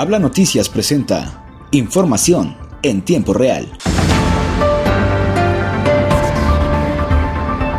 Habla Noticias presenta información en tiempo real.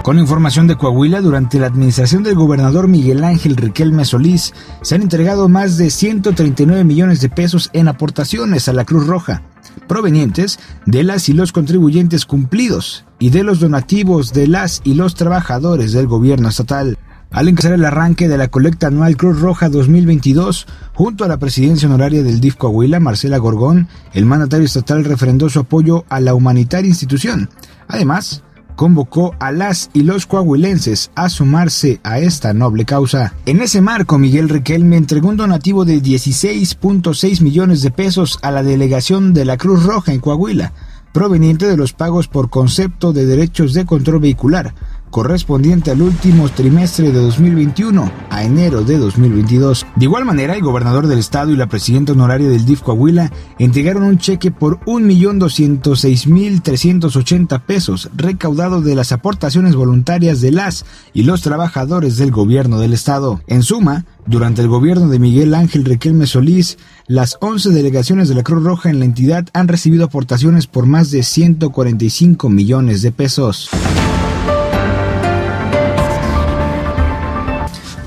Con información de Coahuila, durante la administración del gobernador Miguel Ángel Riquelme Solís, se han entregado más de 139 millones de pesos en aportaciones a la Cruz Roja, provenientes de las y los contribuyentes cumplidos y de los donativos de las y los trabajadores del gobierno estatal. Al encabezar el arranque de la colecta anual Cruz Roja 2022, junto a la presidencia honoraria del DIF Coahuila, Marcela Gorgón, el mandatario estatal refrendó su apoyo a la humanitaria institución. Además, convocó a las y los coahuilenses a sumarse a esta noble causa. En ese marco, Miguel Riquelme entregó un donativo de 16.6 millones de pesos a la delegación de la Cruz Roja en Coahuila, proveniente de los pagos por concepto de derechos de control vehicular, correspondiente al último trimestre de 2021 a enero de 2022. De igual manera, el gobernador del estado y la presidenta honoraria del DIF Coahuila entregaron un cheque por 1.206.380 pesos recaudado de las aportaciones voluntarias de las y los trabajadores del gobierno del estado. En suma, durante el gobierno de Miguel Ángel Riquelme Solís, las 11 delegaciones de la Cruz Roja en la entidad han recibido aportaciones por más de 145 millones de pesos.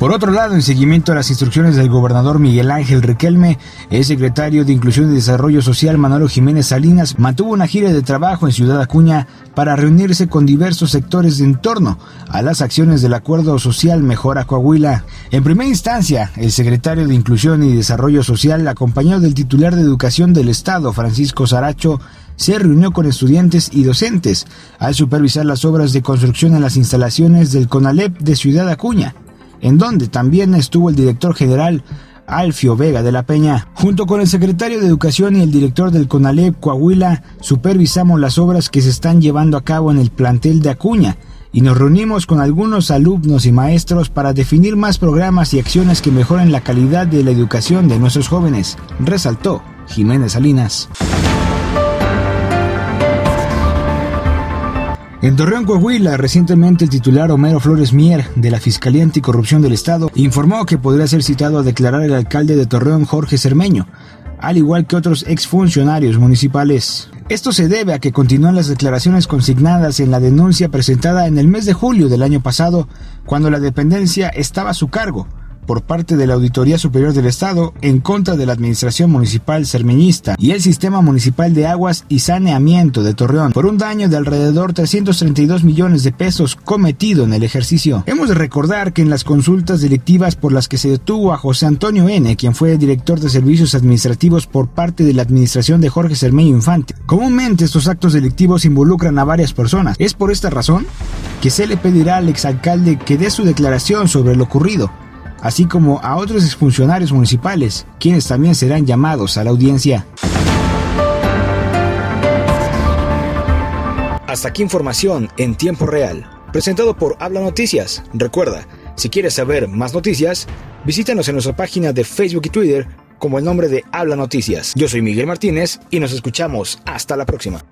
Por otro lado, en seguimiento a las instrucciones del gobernador Miguel Ángel Riquelme, el secretario de Inclusión y Desarrollo Social Manolo Jiménez Salinas mantuvo una gira de trabajo en Ciudad Acuña para reunirse con diversos sectores en torno a las acciones del Acuerdo Social Mejora Coahuila. En primera instancia, el secretario de Inclusión y Desarrollo Social, acompañado del titular de Educación del Estado, Francisco Saracho, se reunió con estudiantes y docentes al supervisar las obras de construcción en las instalaciones del CONALEP de Ciudad Acuña en donde también estuvo el director general Alfio Vega de la Peña. Junto con el secretario de Educación y el director del CONALEP Coahuila, supervisamos las obras que se están llevando a cabo en el plantel de Acuña y nos reunimos con algunos alumnos y maestros para definir más programas y acciones que mejoren la calidad de la educación de nuestros jóvenes, resaltó Jiménez Salinas. En Torreón, Coahuila, recientemente el titular Homero Flores Mier de la Fiscalía Anticorrupción del Estado informó que podría ser citado a declarar el alcalde de Torreón, Jorge Cermeño, al igual que otros exfuncionarios municipales. Esto se debe a que continúan las declaraciones consignadas en la denuncia presentada en el mes de julio del año pasado, cuando la dependencia estaba a su cargo por parte de la Auditoría Superior del Estado en contra de la Administración Municipal Cermeñista y el Sistema Municipal de Aguas y Saneamiento de Torreón por un daño de alrededor 332 millones de pesos cometido en el ejercicio. Hemos de recordar que en las consultas delictivas por las que se detuvo a José Antonio N., quien fue director de servicios administrativos por parte de la administración de Jorge Cermeño Infante, comúnmente estos actos delictivos involucran a varias personas. Es por esta razón que se le pedirá al exalcalde que dé su declaración sobre lo ocurrido así como a otros exfuncionarios municipales, quienes también serán llamados a la audiencia. Hasta aquí información en tiempo real, presentado por Habla Noticias. Recuerda, si quieres saber más noticias, visítanos en nuestra página de Facebook y Twitter como el nombre de Habla Noticias. Yo soy Miguel Martínez y nos escuchamos hasta la próxima.